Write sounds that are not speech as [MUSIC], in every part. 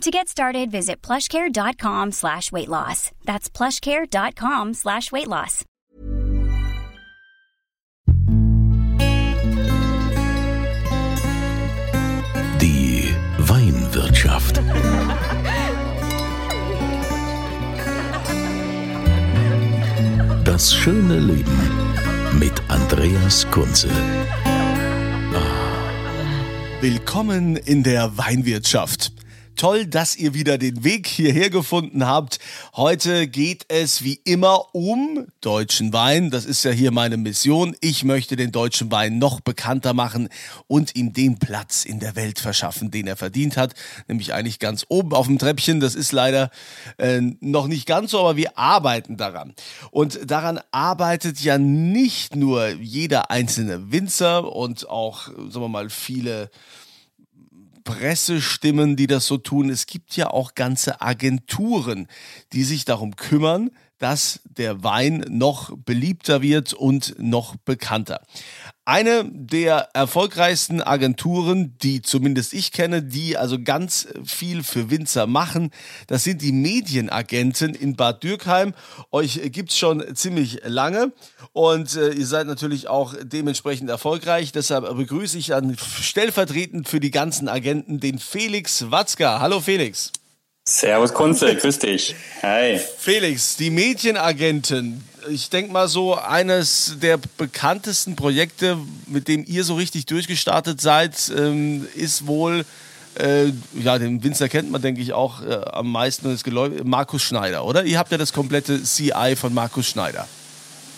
To get started, visit plushcare.com slash weight loss. That's plushcare.com slash weight loss. Die Weinwirtschaft. Das schöne Leben mit Andreas Kunze. Willkommen in der Weinwirtschaft. Toll, dass ihr wieder den Weg hierher gefunden habt. Heute geht es wie immer um deutschen Wein. Das ist ja hier meine Mission. Ich möchte den deutschen Wein noch bekannter machen und ihm den Platz in der Welt verschaffen, den er verdient hat. Nämlich eigentlich ganz oben auf dem Treppchen. Das ist leider äh, noch nicht ganz so, aber wir arbeiten daran. Und daran arbeitet ja nicht nur jeder einzelne Winzer und auch, sagen wir mal, viele Pressestimmen, die das so tun. Es gibt ja auch ganze Agenturen, die sich darum kümmern, dass der Wein noch beliebter wird und noch bekannter. Eine der erfolgreichsten Agenturen, die zumindest ich kenne, die also ganz viel für Winzer machen, das sind die Medienagenten in Bad Dürkheim. Euch gibt's schon ziemlich lange und äh, ihr seid natürlich auch dementsprechend erfolgreich. Deshalb begrüße ich dann stellvertretend für die ganzen Agenten den Felix Watzka. Hallo Felix. Servus Kunze, grüß dich. Hi. Felix, die Medienagenten. Ich denke mal so, eines der bekanntesten Projekte, mit dem ihr so richtig durchgestartet seid, ähm, ist wohl, äh, ja, den Winzer kennt man, denke ich, auch äh, am meisten, das Markus Schneider, oder? Ihr habt ja das komplette CI von Markus Schneider.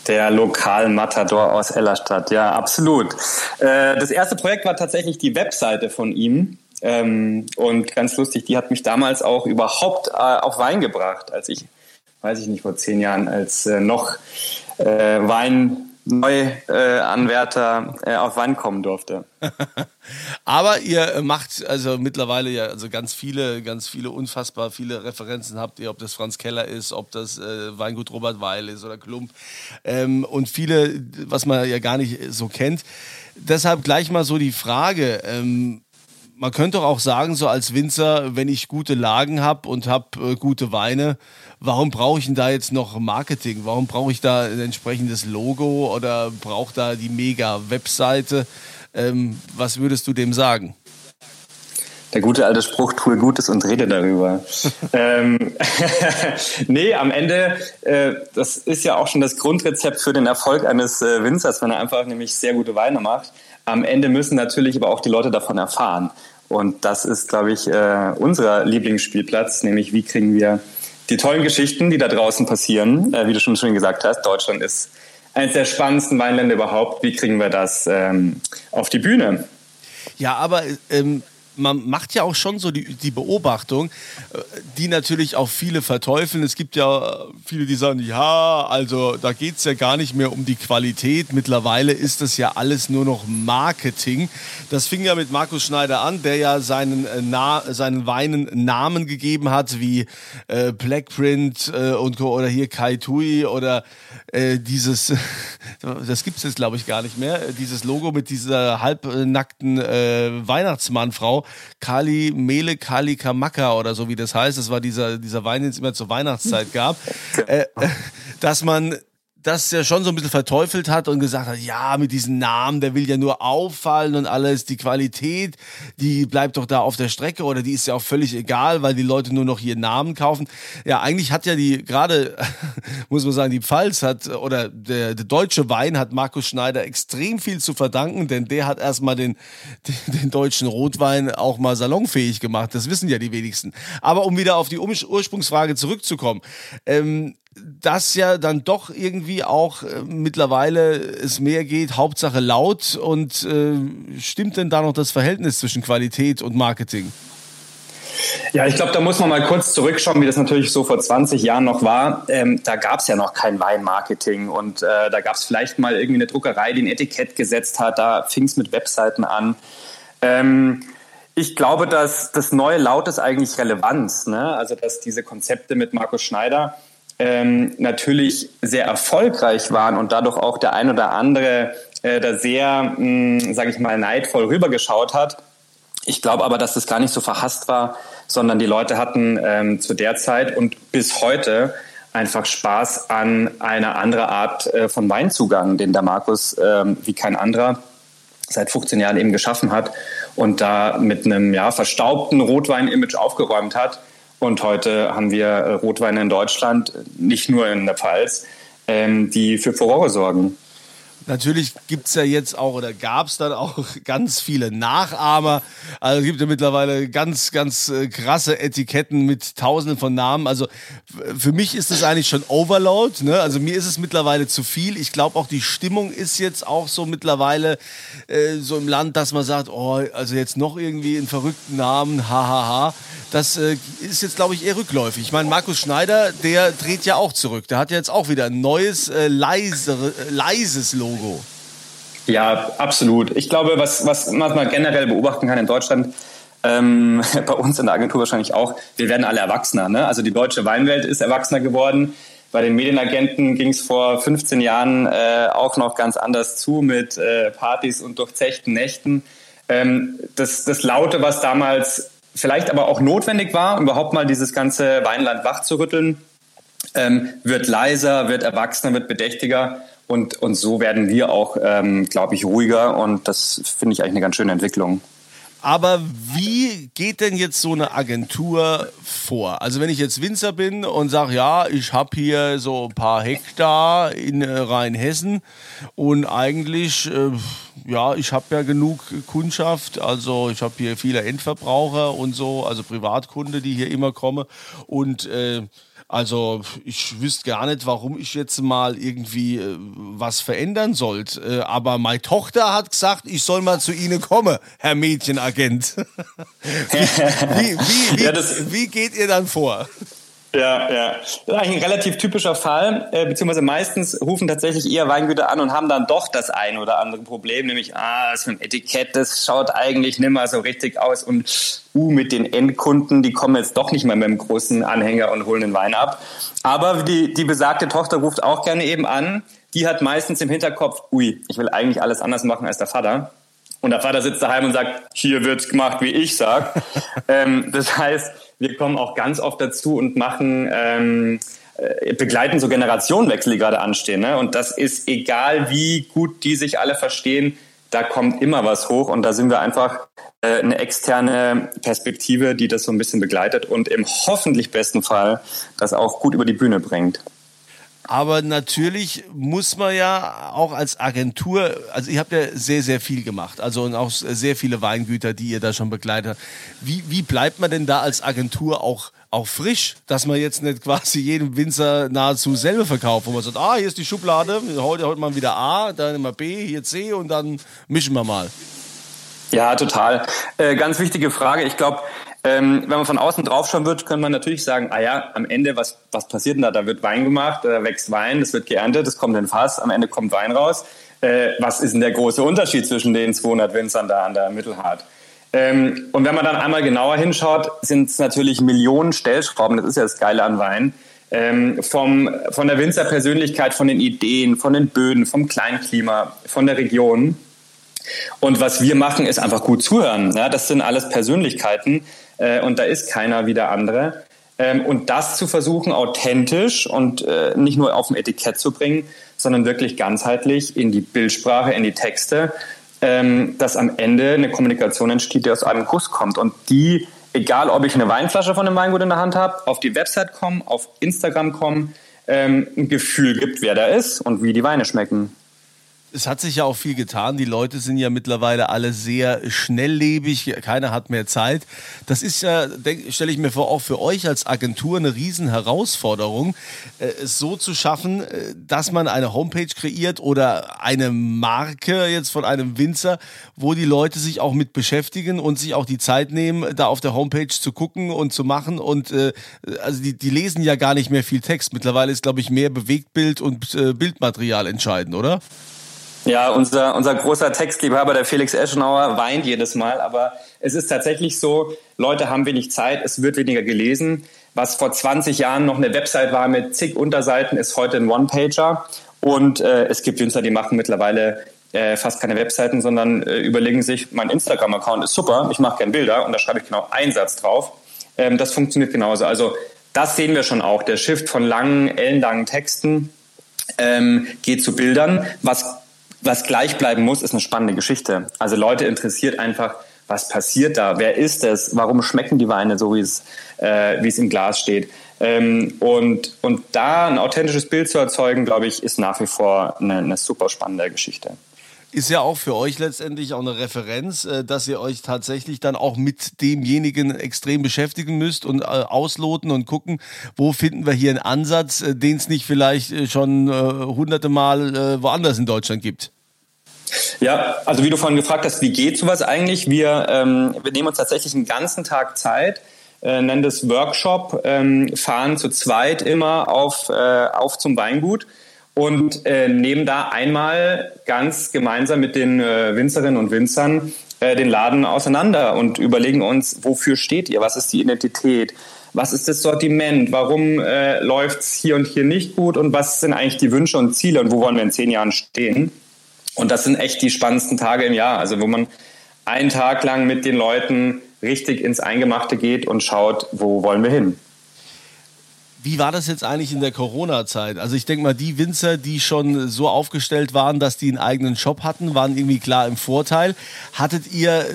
Der Lokal-Matador aus Ellerstadt, ja, absolut. Äh, das erste Projekt war tatsächlich die Webseite von ihm. Ähm, und ganz lustig, die hat mich damals auch überhaupt äh, auf Wein gebracht, als ich, weiß ich nicht, vor zehn Jahren, als äh, noch äh, Wein Neuanwärter äh, auf Wein kommen durfte. [LAUGHS] Aber ihr macht also mittlerweile ja also ganz viele, ganz viele unfassbar viele Referenzen habt ihr, ob das Franz Keller ist, ob das äh, Weingut Robert Weil ist oder Klump ähm, und viele, was man ja gar nicht so kennt. Deshalb gleich mal so die Frage. Ähm, man könnte doch auch sagen, so als Winzer, wenn ich gute Lagen habe und habe äh, gute Weine, warum brauche ich denn da jetzt noch Marketing? Warum brauche ich da ein entsprechendes Logo oder brauche da die mega Webseite? Ähm, was würdest du dem sagen? Der gute alte Spruch, tue Gutes und rede darüber. [LAUGHS] ähm, [LAUGHS] nee, am Ende, äh, das ist ja auch schon das Grundrezept für den Erfolg eines äh, Winzers, wenn er einfach nämlich sehr gute Weine macht. Am Ende müssen natürlich aber auch die Leute davon erfahren. Und das ist, glaube ich, äh, unser Lieblingsspielplatz, nämlich wie kriegen wir die tollen Geschichten, die da draußen passieren, äh, wie du schon schön gesagt hast, Deutschland ist eines der spannendsten Weinländer überhaupt. Wie kriegen wir das ähm, auf die Bühne? Ja, aber ähm, man macht ja auch schon so die, die Beobachtung, äh, die natürlich auch viele verteufeln. Es gibt ja viele, die sagen, ja, also da geht es ja gar nicht mehr um die Qualität. Mittlerweile ist das ja alles nur noch Marketing. Das fing ja mit Markus Schneider an, der ja seinen, äh, Na seinen Weinen Namen gegeben hat, wie äh, Blackprint äh, und oder hier Kai Tui oder äh, dieses, [LAUGHS] das gibt es jetzt glaube ich gar nicht mehr, dieses Logo mit dieser halbnackten äh, Weihnachtsmannfrau Kali Mele Kali Kamaka oder so wie das heißt. Das war dieser, dieser Wein, den es immer zur Weihnachtszeit gab. [LAUGHS] Äh, [LAUGHS] dass man das ja schon so ein bisschen verteufelt hat und gesagt hat, ja, mit diesem Namen, der will ja nur auffallen und alles, die Qualität, die bleibt doch da auf der Strecke oder die ist ja auch völlig egal, weil die Leute nur noch ihren Namen kaufen. Ja, eigentlich hat ja die, gerade, [LAUGHS] muss man sagen, die Pfalz hat, oder der, der deutsche Wein hat Markus Schneider extrem viel zu verdanken, denn der hat erstmal den, den, [LAUGHS] den deutschen Rotwein auch mal salonfähig gemacht. Das wissen ja die wenigsten. Aber um wieder auf die Ursprungsfrage zurückzukommen, ähm, dass ja dann doch irgendwie auch äh, mittlerweile es mehr geht, Hauptsache laut und äh, stimmt denn da noch das Verhältnis zwischen Qualität und Marketing? Ja, ich glaube, da muss man mal kurz zurückschauen, wie das natürlich so vor 20 Jahren noch war. Ähm, da gab es ja noch kein Weinmarketing und äh, da gab es vielleicht mal irgendwie eine Druckerei, die ein Etikett gesetzt hat. Da fing es mit Webseiten an. Ähm, ich glaube, dass das neue Laut ist eigentlich Relevanz. Ne? Also, dass diese Konzepte mit Markus Schneider ähm, natürlich sehr erfolgreich waren und dadurch auch der ein oder andere äh, da sehr, sage ich mal, neidvoll rübergeschaut hat. Ich glaube aber, dass das gar nicht so verhasst war, sondern die Leute hatten ähm, zu der Zeit und bis heute einfach Spaß an einer anderen Art äh, von Weinzugang, den der Markus ähm, wie kein anderer seit 15 Jahren eben geschaffen hat und da mit einem ja, verstaubten Rotwein-Image aufgeräumt hat. Und heute haben wir äh, Rotweine in Deutschland, nicht nur in der Pfalz, ähm, die für Furore sorgen. Natürlich gibt es ja jetzt auch oder gab es dann auch [LAUGHS] ganz viele Nachahmer. Also es gibt ja mittlerweile ganz, ganz äh, krasse Etiketten mit tausenden von Namen. Also für mich ist das eigentlich schon Overload. Ne? Also mir ist es mittlerweile zu viel. Ich glaube auch die Stimmung ist jetzt auch so mittlerweile äh, so im Land, dass man sagt, oh, also jetzt noch irgendwie einen verrückten Namen, hahaha. Das äh, ist jetzt, glaube ich, eher rückläufig. Ich meine, Markus Schneider, der dreht ja auch zurück. Der hat ja jetzt auch wieder ein neues, äh, leisere, äh, leises Logo. Logo. Ja, absolut. Ich glaube, was, was man generell beobachten kann in Deutschland, ähm, [LAUGHS] bei uns in der Agentur wahrscheinlich auch, wir werden alle erwachsener. Ne? Also die deutsche Weinwelt ist erwachsener geworden. Bei den Medienagenten ging es vor 15 Jahren äh, auch noch ganz anders zu mit äh, Partys und durchzechten Nächten. Ähm, das, das Laute, was damals vielleicht aber auch notwendig war, überhaupt mal dieses ganze Weinland wach zu rütteln, ähm, wird leiser, wird erwachsener, wird bedächtiger. Und, und so werden wir auch, ähm, glaube ich, ruhiger. Und das finde ich eigentlich eine ganz schöne Entwicklung. Aber wie geht denn jetzt so eine Agentur vor? Also wenn ich jetzt Winzer bin und sage, ja, ich habe hier so ein paar Hektar in äh, Rheinhessen und eigentlich, äh, ja, ich habe ja genug Kundschaft, also ich habe hier viele Endverbraucher und so, also Privatkunde, die hier immer kommen und äh, also ich wüsste gar nicht, warum ich jetzt mal irgendwie äh, was verändern sollte. Äh, aber meine Tochter hat gesagt, ich soll mal zu Ihnen kommen, Herr Mädchenagent. [LAUGHS] wie, wie, wie, [LAUGHS] ja, wie geht ihr dann vor? Ja, ja. Das ist eigentlich ein relativ typischer Fall, äh, beziehungsweise meistens rufen tatsächlich eher Weingüter an und haben dann doch das ein oder andere Problem, nämlich, ah, das mit dem Etikett, das schaut eigentlich nimmer so richtig aus und uh, mit den Endkunden, die kommen jetzt doch nicht mehr mit dem großen Anhänger und holen den Wein ab. Aber die, die besagte Tochter ruft auch gerne eben an, die hat meistens im Hinterkopf, ui, ich will eigentlich alles anders machen als der Vater. Und der Vater sitzt daheim und sagt, hier wird's gemacht, wie ich sag. [LAUGHS] ähm, das heißt, wir kommen auch ganz oft dazu und machen, ähm, äh, begleiten so Generationenwechsel, die gerade anstehen. Ne? Und das ist egal, wie gut die sich alle verstehen, da kommt immer was hoch und da sind wir einfach äh, eine externe Perspektive, die das so ein bisschen begleitet und im hoffentlich besten Fall das auch gut über die Bühne bringt. Aber natürlich muss man ja auch als Agentur, also ihr habt ja sehr, sehr viel gemacht, also und auch sehr viele Weingüter, die ihr da schon begleitet habt. Wie, wie bleibt man denn da als Agentur auch, auch frisch, dass man jetzt nicht quasi jedem Winzer nahezu selber verkauft, wo man sagt, ah, hier ist die Schublade, heute, heute mal wieder A, dann immer B, hier C und dann mischen wir mal. Ja, total. Äh, ganz wichtige Frage. Ich glaube, ähm, wenn man von außen draufschauen wird, könnte man natürlich sagen, ah ja, am Ende, was, was passiert denn da? Da wird Wein gemacht, da wächst Wein, das wird geerntet, das kommt in Fass, am Ende kommt Wein raus. Äh, was ist denn der große Unterschied zwischen den 200 Winzern da an der Mittelhart? Ähm, und wenn man dann einmal genauer hinschaut, sind es natürlich Millionen Stellschrauben, das ist ja das Geile an Wein, ähm, vom, von der Winzerpersönlichkeit, von den Ideen, von den Böden, vom Kleinklima, von der Region. Und was wir machen, ist einfach gut zuhören. Ja, das sind alles Persönlichkeiten, äh, und da ist keiner wie der andere. Ähm, und das zu versuchen, authentisch und äh, nicht nur auf dem Etikett zu bringen, sondern wirklich ganzheitlich in die Bildsprache, in die Texte, ähm, dass am Ende eine Kommunikation entsteht, die aus einem Kuss kommt. Und die, egal ob ich eine Weinflasche von einem Weingut in der Hand habe, auf die Website kommen, auf Instagram kommen, ähm, ein Gefühl gibt, wer da ist und wie die Weine schmecken es hat sich ja auch viel getan. Die Leute sind ja mittlerweile alle sehr schnelllebig. Keiner hat mehr Zeit. Das ist ja, stelle ich mir vor, auch für euch als Agentur eine riesen Herausforderung, äh, es so zu schaffen, äh, dass man eine Homepage kreiert oder eine Marke jetzt von einem Winzer, wo die Leute sich auch mit beschäftigen und sich auch die Zeit nehmen, da auf der Homepage zu gucken und zu machen. Und äh, also die, die lesen ja gar nicht mehr viel Text. Mittlerweile ist, glaube ich, mehr Bewegtbild und Bildmaterial entscheidend, oder? Ja, unser, unser großer Textliebhaber, der Felix Eschenauer, weint jedes Mal, aber es ist tatsächlich so, Leute haben wenig Zeit, es wird weniger gelesen. Was vor 20 Jahren noch eine Website war mit zig Unterseiten, ist heute ein One-Pager. Und äh, es gibt Winzer, die machen mittlerweile äh, fast keine Webseiten, sondern äh, überlegen sich, mein Instagram-Account ist super, ich mache gerne Bilder und da schreibe ich genau einen Satz drauf. Ähm, das funktioniert genauso. Also das sehen wir schon auch. Der Shift von langen, ellenlangen Texten ähm, geht zu Bildern, was was gleich bleiben muss, ist eine spannende Geschichte. Also Leute interessiert einfach, was passiert da? Wer ist es? Warum schmecken die Weine so, wie es, äh, wie es im Glas steht? Ähm, und, und da ein authentisches Bild zu erzeugen, glaube ich, ist nach wie vor eine, eine super spannende Geschichte ist ja auch für euch letztendlich auch eine Referenz, äh, dass ihr euch tatsächlich dann auch mit demjenigen extrem beschäftigen müsst und äh, ausloten und gucken, wo finden wir hier einen Ansatz, äh, den es nicht vielleicht schon hunderte Mal woanders in Deutschland gibt. Ja, also wie du vorhin gefragt hast, wie geht sowas eigentlich? Wir, ähm, wir nehmen uns tatsächlich einen ganzen Tag Zeit, äh, nennen das Workshop, ähm, fahren zu zweit immer auf, äh, auf zum Weingut und äh, nehmen da einmal ganz gemeinsam mit den äh, Winzerinnen und Winzern äh, den Laden auseinander und überlegen uns, wofür steht ihr? Was ist die Identität? Was ist das Sortiment? Warum äh, läuft es hier und hier nicht gut? Und was sind eigentlich die Wünsche und Ziele? Und wo wollen wir in zehn Jahren stehen? Und das sind echt die spannendsten Tage im Jahr. Also wo man einen Tag lang mit den Leuten richtig ins Eingemachte geht und schaut, wo wollen wir hin. Wie war das jetzt eigentlich in der Corona-Zeit? Also ich denke mal, die Winzer, die schon so aufgestellt waren, dass die einen eigenen Shop hatten, waren irgendwie klar im Vorteil. Hattet ihr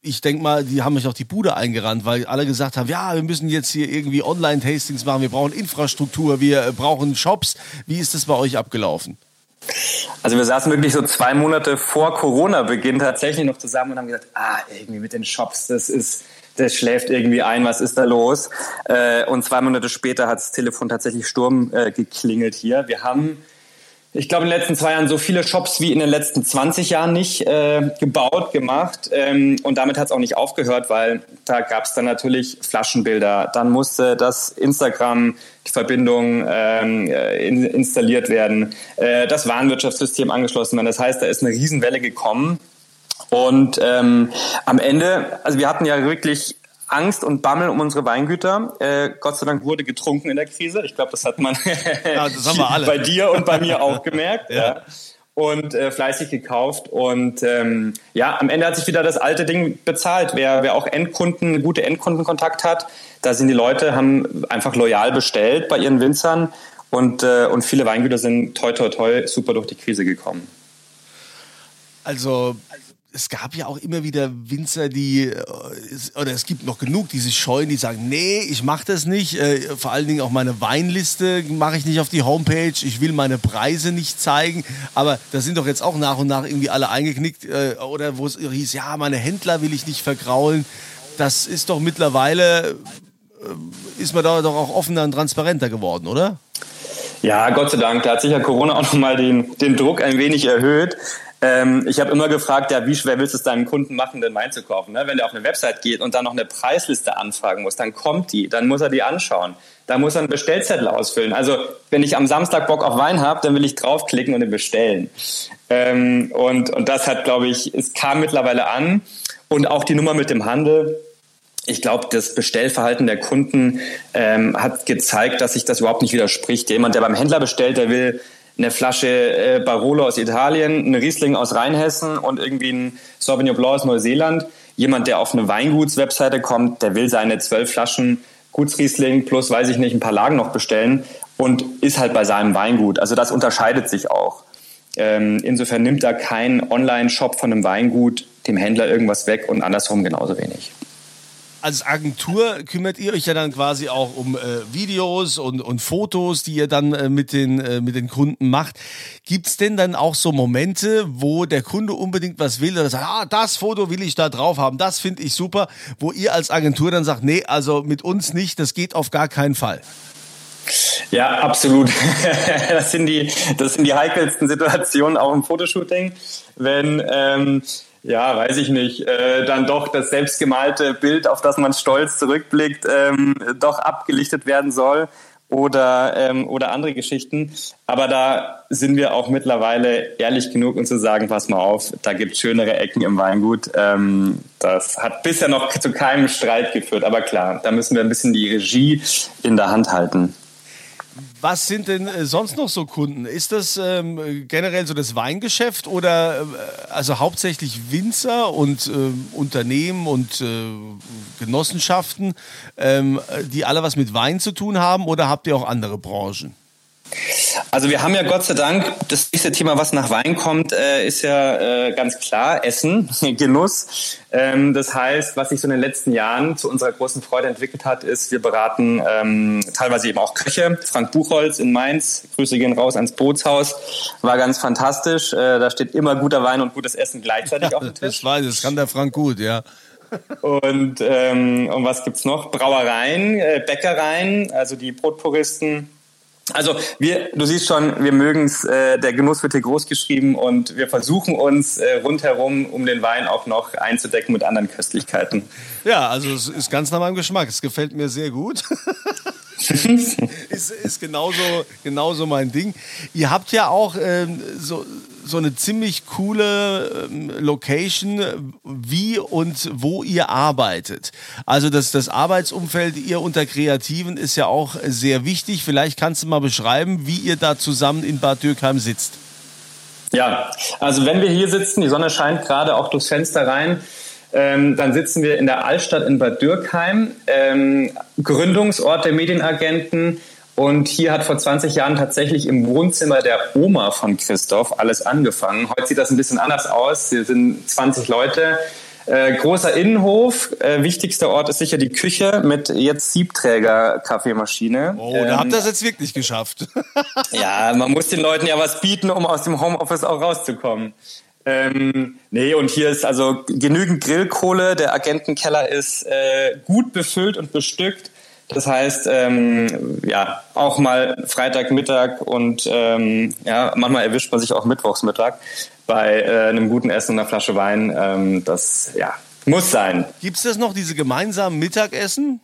ich denke mal, die haben euch auch die Bude eingerannt, weil alle gesagt haben, ja, wir müssen jetzt hier irgendwie Online-Tastings machen, wir brauchen Infrastruktur, wir brauchen Shops. Wie ist das bei euch abgelaufen? Also wir saßen wirklich so zwei Monate vor Corona-Beginn tatsächlich noch zusammen und haben gesagt, ah, irgendwie mit den Shops, das ist, das schläft irgendwie ein, was ist da los? Äh, und zwei Monate später hat das Telefon tatsächlich Sturm äh, geklingelt hier. Wir haben ich glaube, in den letzten zwei Jahren so viele Shops wie in den letzten 20 Jahren nicht äh, gebaut, gemacht. Ähm, und damit hat es auch nicht aufgehört, weil da gab es dann natürlich Flaschenbilder. Dann musste das Instagram, die Verbindung ähm, äh, in, installiert werden, äh, das Warenwirtschaftssystem angeschlossen werden. Das heißt, da ist eine Riesenwelle gekommen. Und ähm, am Ende, also wir hatten ja wirklich Angst und Bammel um unsere Weingüter. Äh, Gott sei Dank wurde getrunken in der Krise. Ich glaube, das hat man ja, das [LAUGHS] bei dir und bei mir auch gemerkt. [LAUGHS] ja. ja. Und äh, fleißig gekauft. Und ähm, ja, am Ende hat sich wieder das alte Ding bezahlt. Wer, wer auch Endkunden, gute Endkundenkontakt hat, da sind die Leute, haben einfach loyal bestellt bei ihren Winzern. Und, äh, und viele Weingüter sind toi toi toi super durch die Krise gekommen. Also es gab ja auch immer wieder Winzer, die, äh, oder es gibt noch genug, die sich scheuen, die sagen, nee, ich mache das nicht. Äh, vor allen Dingen auch meine Weinliste mache ich nicht auf die Homepage. Ich will meine Preise nicht zeigen. Aber da sind doch jetzt auch nach und nach irgendwie alle eingeknickt. Äh, oder wo es hieß, ja, meine Händler will ich nicht vergraulen. Das ist doch mittlerweile, ist man da doch auch offener und transparenter geworden, oder? Ja, Gott sei Dank. Da hat sich ja Corona auch nochmal den, den Druck ein wenig erhöht. Ähm, ich habe immer gefragt, ja, wie schwer willst du es deinem Kunden machen, den Wein zu kaufen? Ne? Wenn der auf eine Website geht und dann noch eine Preisliste anfragen muss, dann kommt die, dann muss er die anschauen. Da muss er einen Bestellzettel ausfüllen. Also wenn ich am Samstag Bock auf Wein habe, dann will ich draufklicken und ihn bestellen. Ähm, und, und das hat, glaube ich, es kam mittlerweile an. Und auch die Nummer mit dem Handel, ich glaube, das Bestellverhalten der Kunden ähm, hat gezeigt, dass sich das überhaupt nicht widerspricht. Jemand, der beim Händler bestellt, der will eine Flasche äh, Barolo aus Italien, eine Riesling aus Rheinhessen und irgendwie ein Sauvignon Blanc aus Neuseeland. Jemand, der auf eine Weingutswebseite kommt, der will seine zwölf Flaschen Gutsriesling plus, weiß ich nicht, ein paar Lagen noch bestellen und ist halt bei seinem Weingut. Also das unterscheidet sich auch. Ähm, insofern nimmt da kein Online-Shop von einem Weingut dem Händler irgendwas weg und andersrum genauso wenig. Als Agentur kümmert ihr euch ja dann quasi auch um äh, Videos und, und Fotos, die ihr dann äh, mit, den, äh, mit den Kunden macht. Gibt es denn dann auch so Momente, wo der Kunde unbedingt was will oder sagt, ah, das Foto will ich da drauf haben, das finde ich super, wo ihr als Agentur dann sagt, nee, also mit uns nicht, das geht auf gar keinen Fall? Ja, absolut. [LAUGHS] Das sind die, das sind die heikelsten Situationen auch im Fotoshooting, wenn ähm, ja, weiß ich nicht, äh, dann doch das selbstgemalte Bild, auf das man stolz zurückblickt, ähm, doch abgelichtet werden soll oder, ähm, oder andere Geschichten. Aber da sind wir auch mittlerweile ehrlich genug, um zu sagen, pass mal auf, da gibt es schönere Ecken im Weingut. Ähm, das hat bisher noch zu keinem Streit geführt. Aber klar, da müssen wir ein bisschen die Regie in der Hand halten. Was sind denn äh, sonst noch so Kunden? Ist das ähm, generell so das Weingeschäft oder äh, also hauptsächlich Winzer und äh, Unternehmen und äh, Genossenschaften, ähm, die alle was mit Wein zu tun haben oder habt ihr auch andere Branchen? Also wir haben ja Gott sei Dank, das nächste Thema, was nach Wein kommt, äh, ist ja äh, ganz klar Essen, [LAUGHS] Genuss. Ähm, das heißt, was sich so in den letzten Jahren zu unserer großen Freude entwickelt hat, ist, wir beraten ähm, teilweise eben auch Köche. Frank Buchholz in Mainz, Grüße gehen raus ans Bootshaus, war ganz fantastisch. Äh, da steht immer guter Wein und gutes Essen gleichzeitig [LAUGHS] auf dem Tisch. Das weiß ich, das kann der Frank gut, ja. Und, ähm, und was gibt's noch? Brauereien, äh, Bäckereien, also die Brotpuristen also wir, du siehst schon, wir mögen es, äh, der Genuss wird hier groß geschrieben und wir versuchen uns äh, rundherum um den Wein auch noch einzudecken mit anderen Köstlichkeiten. Ja, also es ist ganz nach meinem Geschmack. Es gefällt mir sehr gut. [LAUGHS] ist, ist genauso, genauso mein Ding. Ihr habt ja auch ähm, so, so eine ziemlich coole ähm, Location, wie und wo ihr arbeitet. Also das, das Arbeitsumfeld ihr unter Kreativen ist ja auch sehr wichtig. Vielleicht kannst du mal beschreiben, wie ihr da zusammen in Bad Dürkheim sitzt. Ja, also wenn wir hier sitzen, die Sonne scheint gerade auch durchs Fenster rein, ähm, dann sitzen wir in der Altstadt in Bad Dürkheim, ähm, Gründungsort der Medienagenten. Und hier hat vor 20 Jahren tatsächlich im Wohnzimmer der Oma von Christoph alles angefangen. Heute sieht das ein bisschen anders aus. Wir sind 20 Leute. Äh, großer Innenhof. Äh, wichtigster Ort ist sicher die Küche mit jetzt Siebträger-Kaffeemaschine. Oh, ähm, da habt ihr es jetzt wirklich geschafft. [LAUGHS] ja, man muss den Leuten ja was bieten, um aus dem Homeoffice auch rauszukommen. Ähm, nee, und hier ist also genügend Grillkohle. Der Agentenkeller ist äh, gut befüllt und bestückt. Das heißt, ähm, ja, auch mal Freitagmittag und ähm, ja, manchmal erwischt man sich auch Mittwochsmittag bei äh, einem guten Essen und einer Flasche Wein. Ähm, das ja, muss sein. Gibt es das noch, diese gemeinsamen Mittagessen?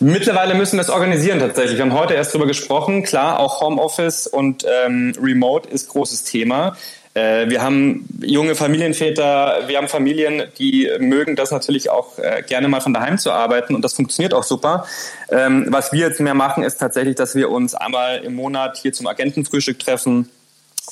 Mittlerweile müssen wir es organisieren tatsächlich. Wir haben heute erst darüber gesprochen. Klar, auch Homeoffice und ähm, Remote ist großes Thema. Äh, wir haben junge Familienväter, wir haben Familien, die mögen das natürlich auch äh, gerne mal von daheim zu arbeiten und das funktioniert auch super. Ähm, was wir jetzt mehr machen, ist tatsächlich, dass wir uns einmal im Monat hier zum Agentenfrühstück treffen.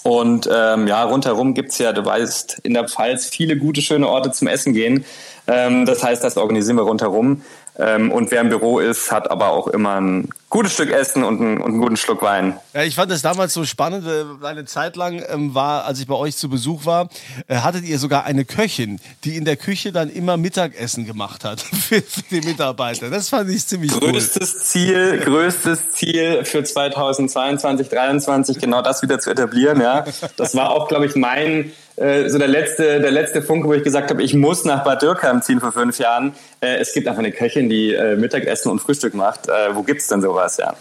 Und ähm, ja, rundherum gibt's ja, du weißt, in der Pfalz viele gute, schöne Orte zum Essen gehen. Ähm, das heißt, das organisieren wir rundherum. Ähm, und wer im Büro ist, hat aber auch immer ein gutes Stück Essen und einen, und einen guten Schluck Wein. Ja, ich fand das damals so spannend. Äh, eine Zeit lang ähm, war, als ich bei euch zu Besuch war, äh, hattet ihr sogar eine Köchin, die in der Küche dann immer Mittagessen gemacht hat für, [LAUGHS] für die Mitarbeiter. Das fand ich ziemlich größtes cool. Ziel, größtes Ziel für 2022, 2023, genau das wieder zu etablieren. Ja, das war auch, glaube ich, mein äh, so der letzte, der letzte Funke, wo ich gesagt habe, ich muss nach Bad Dürkheim ziehen vor fünf Jahren. Äh, es gibt einfach eine Köchin, die äh, Mittagessen und Frühstück macht. Äh, wo gibt's denn sowas, ja?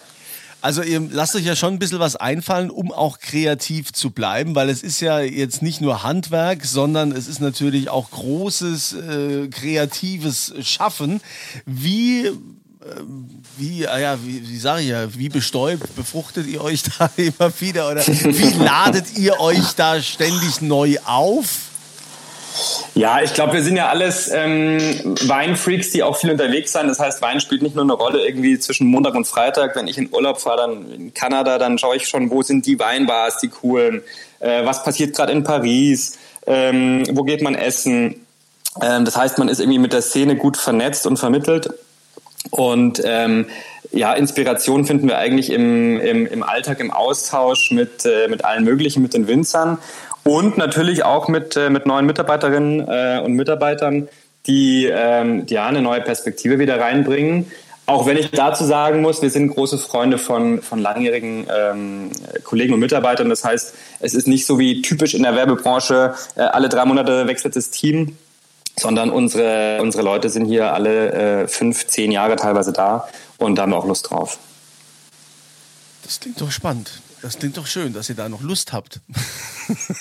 Also ihr lasst euch ja schon ein bisschen was einfallen, um auch kreativ zu bleiben, weil es ist ja jetzt nicht nur Handwerk, sondern es ist natürlich auch großes äh, kreatives Schaffen. Wie wie, ah ja, wie, wie sage ich ja, wie bestäubt, befruchtet ihr euch [LAUGHS] da immer wieder oder wie ladet ihr euch da ständig neu auf? Ja, ich glaube, wir sind ja alles ähm, Weinfreaks, die auch viel unterwegs sind. Das heißt, Wein spielt nicht nur eine Rolle irgendwie zwischen Montag und Freitag. Wenn ich in Urlaub fahre, dann in Kanada, dann schaue ich schon, wo sind die Weinbars, die coolen, äh, was passiert gerade in Paris, ähm, wo geht man essen. Ähm, das heißt, man ist irgendwie mit der Szene gut vernetzt und vermittelt. Und ähm, ja, Inspiration finden wir eigentlich im, im, im Alltag, im Austausch mit, äh, mit allen möglichen, mit den Winzern und natürlich auch mit, äh, mit neuen Mitarbeiterinnen äh, und Mitarbeitern, die ähm, ja eine neue Perspektive wieder reinbringen. Auch wenn ich dazu sagen muss, wir sind große Freunde von, von langjährigen ähm, Kollegen und Mitarbeitern. Das heißt, es ist nicht so wie typisch in der Werbebranche, äh, alle drei Monate wechselt das Team, sondern unsere, unsere Leute sind hier alle äh, fünf, zehn Jahre teilweise da und da haben wir auch Lust drauf. Das klingt doch spannend. Das klingt doch schön, dass ihr da noch Lust habt.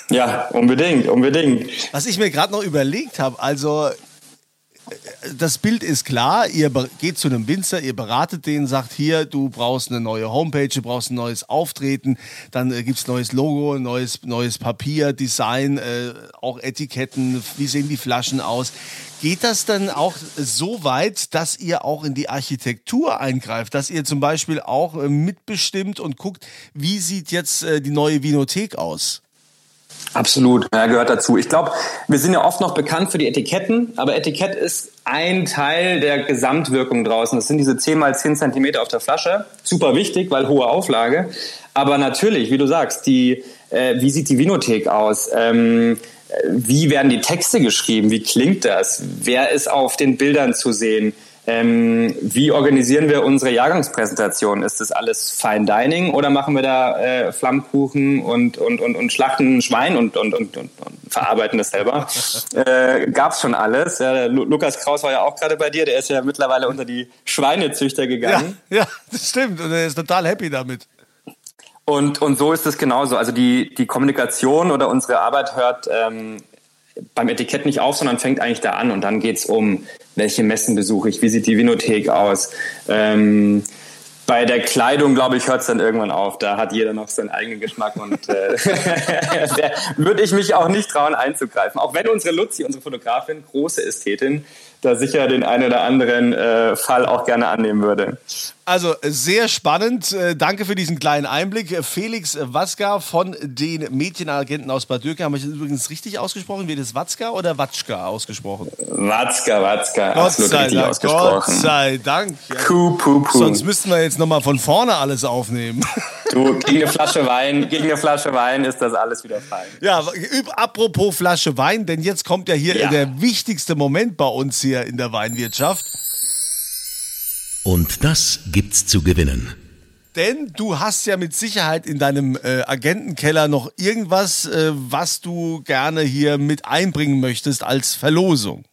ja, unbedingt, unbedingt. Was ich mir gerade noch überlegt habe, also das Bild ist klar, ihr geht zu einem Winzer, ihr beratet den, sagt hier, du brauchst eine neue Homepage, du brauchst ein neues Auftreten, dann äh, gibt es neues Logo, neues, neues Papier, Design, äh, auch Etiketten, wie sehen die Flaschen aus. Geht das dann auch so weit, dass ihr auch in die Architektur eingreift, dass ihr zum Beispiel auch äh, mitbestimmt und guckt, wie sieht jetzt äh, die neue Vinothek aus? Absolut, ja, gehört dazu. Ich glaube, wir sind ja oft noch bekannt für die Etiketten, aber Etikett ist ein Teil der Gesamtwirkung draußen. Das sind diese 10 mal 10 Zentimeter auf der Flasche. Super wichtig, weil hohe Auflage. Aber natürlich, wie du sagst, die, äh, wie sieht die Vinothek aus? Ähm, wie werden die Texte geschrieben? Wie klingt das? Wer ist auf den Bildern zu sehen? Ähm, wie organisieren wir unsere Jahrgangspräsentation? Ist das alles Fine Dining oder machen wir da äh, Flammkuchen und, und, und, und schlachten ein Schwein und, und, und, und, und verarbeiten das selber? [LAUGHS] äh, gab's schon alles. Ja, Lukas Kraus war ja auch gerade bei dir, der ist ja mittlerweile unter die Schweinezüchter gegangen. Ja, ja, das stimmt und er ist total happy damit. Und, und so ist es genauso. Also die, die Kommunikation oder unsere Arbeit hört ähm, beim Etikett nicht auf, sondern fängt eigentlich da an und dann geht's um, welche Messen besuche ich, wie sieht die Vinothek aus. Ähm, bei der Kleidung, glaube ich, hört es dann irgendwann auf. Da hat jeder noch seinen eigenen Geschmack und äh, [LAUGHS] würde ich mich auch nicht trauen einzugreifen. Auch wenn unsere Luzi, unsere Fotografin, große Ästhetin, da sicher den einen oder anderen äh, Fall auch gerne annehmen würde. Also sehr spannend. Äh, danke für diesen kleinen Einblick. Felix Watzka von den Mädchenagenten aus Bad Dürkheim. Habe ich das übrigens richtig ausgesprochen? Wird es Watzka oder Watschka ausgesprochen? Watzka, Watzka. Gott Absolut sei Dank. Gott sei Dank. Ja. Puh, puh, puh. Sonst müssten wir jetzt nochmal von vorne alles aufnehmen. Du, gegen eine Flasche Wein, gegen eine Flasche Wein ist das alles wieder fein. Ja, apropos Flasche Wein, denn jetzt kommt ja hier ja. der wichtigste Moment bei uns hier in der Weinwirtschaft. Und das gibt's zu gewinnen. Denn du hast ja mit Sicherheit in deinem äh, Agentenkeller noch irgendwas, äh, was du gerne hier mit einbringen möchtest als Verlosung.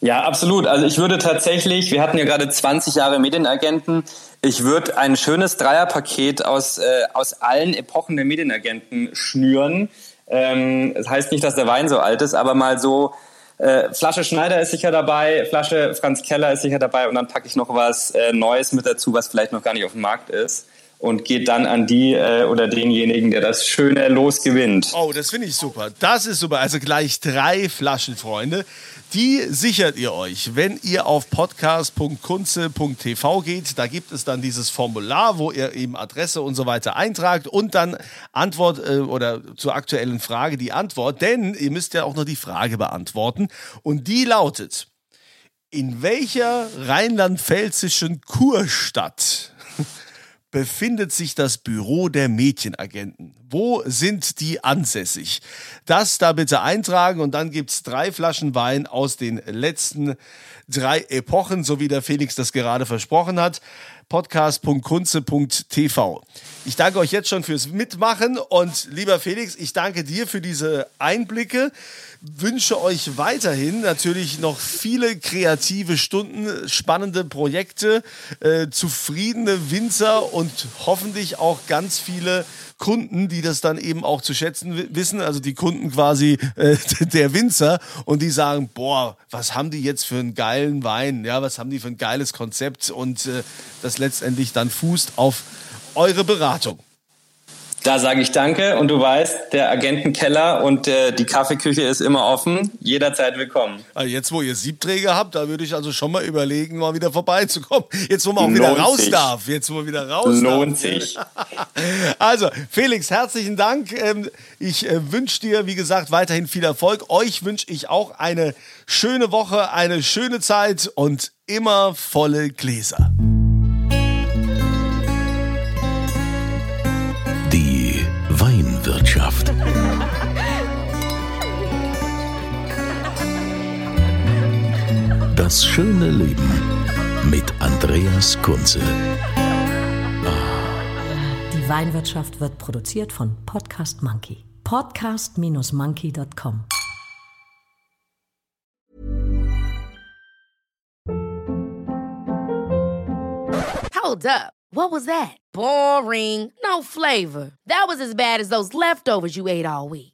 Ja, absolut. Also ich würde tatsächlich, wir hatten ja gerade 20 Jahre Medienagenten, ich würde ein schönes Dreierpaket aus, äh, aus allen Epochen der Medienagenten schnüren. Ähm, das heißt nicht, dass der Wein so alt ist, aber mal so äh, Flasche Schneider ist sicher dabei, Flasche Franz Keller ist sicher dabei und dann packe ich noch was äh, Neues mit dazu, was vielleicht noch gar nicht auf dem Markt ist und geht dann an die äh, oder denjenigen, der das schöne Los gewinnt. Oh, das finde ich super. Das ist super. Also gleich drei Flaschen, Freunde. Die sichert ihr euch, wenn ihr auf podcast.kunze.tv geht. Da gibt es dann dieses Formular, wo ihr eben Adresse und so weiter eintragt und dann Antwort äh, oder zur aktuellen Frage die Antwort. Denn ihr müsst ja auch noch die Frage beantworten. Und die lautet, in welcher rheinland-pfälzischen Kurstadt befindet sich das Büro der Mädchenagenten? Wo sind die ansässig? Das da bitte eintragen und dann gibt es drei Flaschen Wein aus den letzten drei Epochen, so wie der Felix das gerade versprochen hat. Podcast.kunze.tv. Ich danke euch jetzt schon fürs Mitmachen und lieber Felix, ich danke dir für diese Einblicke wünsche euch weiterhin natürlich noch viele kreative Stunden, spannende Projekte, äh, zufriedene Winzer und hoffentlich auch ganz viele Kunden, die das dann eben auch zu schätzen wissen, also die Kunden quasi äh, [LAUGHS] der Winzer und die sagen, boah, was haben die jetzt für einen geilen Wein, ja, was haben die für ein geiles Konzept und äh, das letztendlich dann fußt auf eure Beratung. Da sage ich Danke und du weißt, der Agentenkeller und äh, die Kaffeeküche ist immer offen, jederzeit willkommen. Also jetzt, wo ihr Siebträger habt, da würde ich also schon mal überlegen, mal wieder vorbeizukommen. Jetzt, wo man auch Lohnt wieder raus sich. darf. Jetzt, wo man wieder raus Lohnt darf. sich. [LAUGHS] Also, Felix, herzlichen Dank. Ähm, ich äh, wünsche dir, wie gesagt, weiterhin viel Erfolg. Euch wünsche ich auch eine schöne Woche, eine schöne Zeit und immer volle Gläser. Das schöne Leben mit Andreas Kunze. Die Weinwirtschaft wird produziert von Podcast Monkey. Podcast-monkey.com. Hold up. What was that? Boring. No flavor. That was as bad as those leftovers you ate all week.